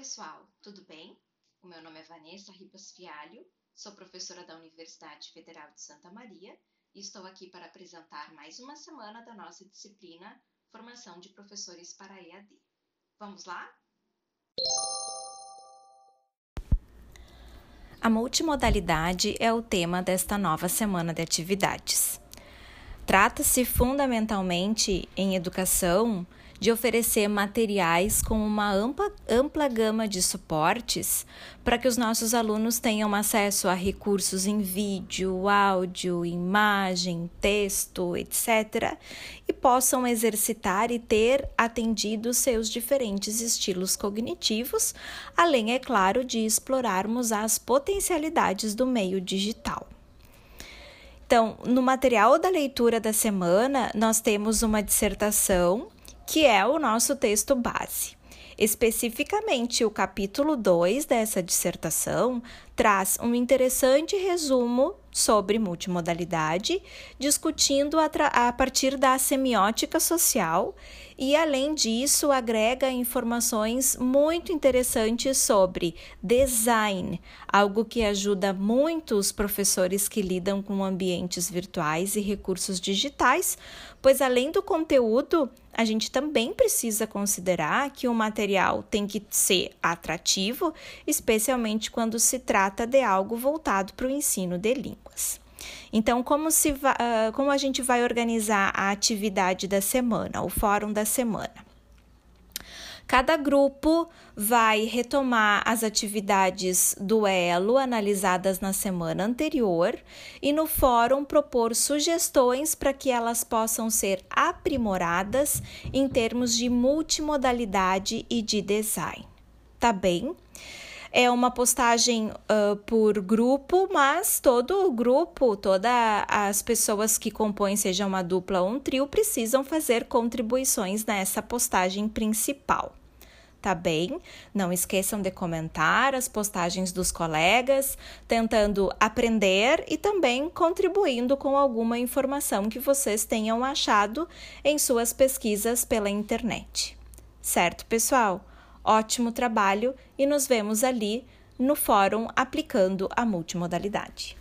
pessoal, tudo bem? O meu nome é Vanessa Ribas Fialho, sou professora da Universidade Federal de Santa Maria e estou aqui para apresentar mais uma semana da nossa disciplina Formação de Professores para EAD. Vamos lá? A multimodalidade é o tema desta nova semana de atividades. Trata-se fundamentalmente em educação de oferecer materiais com uma ampla, ampla gama de suportes para que os nossos alunos tenham acesso a recursos em vídeo, áudio, imagem, texto, etc., e possam exercitar e ter atendido seus diferentes estilos cognitivos, além, é claro, de explorarmos as potencialidades do meio digital. Então, no material da leitura da semana, nós temos uma dissertação que é o nosso texto base. Especificamente, o capítulo 2 dessa dissertação traz um interessante resumo sobre multimodalidade, discutindo a, a, partir da semiótica social e, além disso, agrega informações muito interessantes sobre design, algo que ajuda muito os professores que lidam com ambientes virtuais e recursos digitais, pois além do conteúdo, a gente também precisa considerar que o material tem que ser atrativo, especialmente quando se trata de algo voltado para o ensino de línguas. Então, como, se uh, como a gente vai organizar a atividade da semana, o fórum da semana? Cada grupo vai retomar as atividades do Elo analisadas na semana anterior e no fórum propor sugestões para que elas possam ser aprimoradas em termos de multimodalidade e de design. Tá bem? É uma postagem uh, por grupo, mas todo o grupo, todas as pessoas que compõem, seja uma dupla ou um trio, precisam fazer contribuições nessa postagem principal tá bem? Não esqueçam de comentar as postagens dos colegas, tentando aprender e também contribuindo com alguma informação que vocês tenham achado em suas pesquisas pela internet. Certo, pessoal? Ótimo trabalho e nos vemos ali no fórum aplicando a multimodalidade.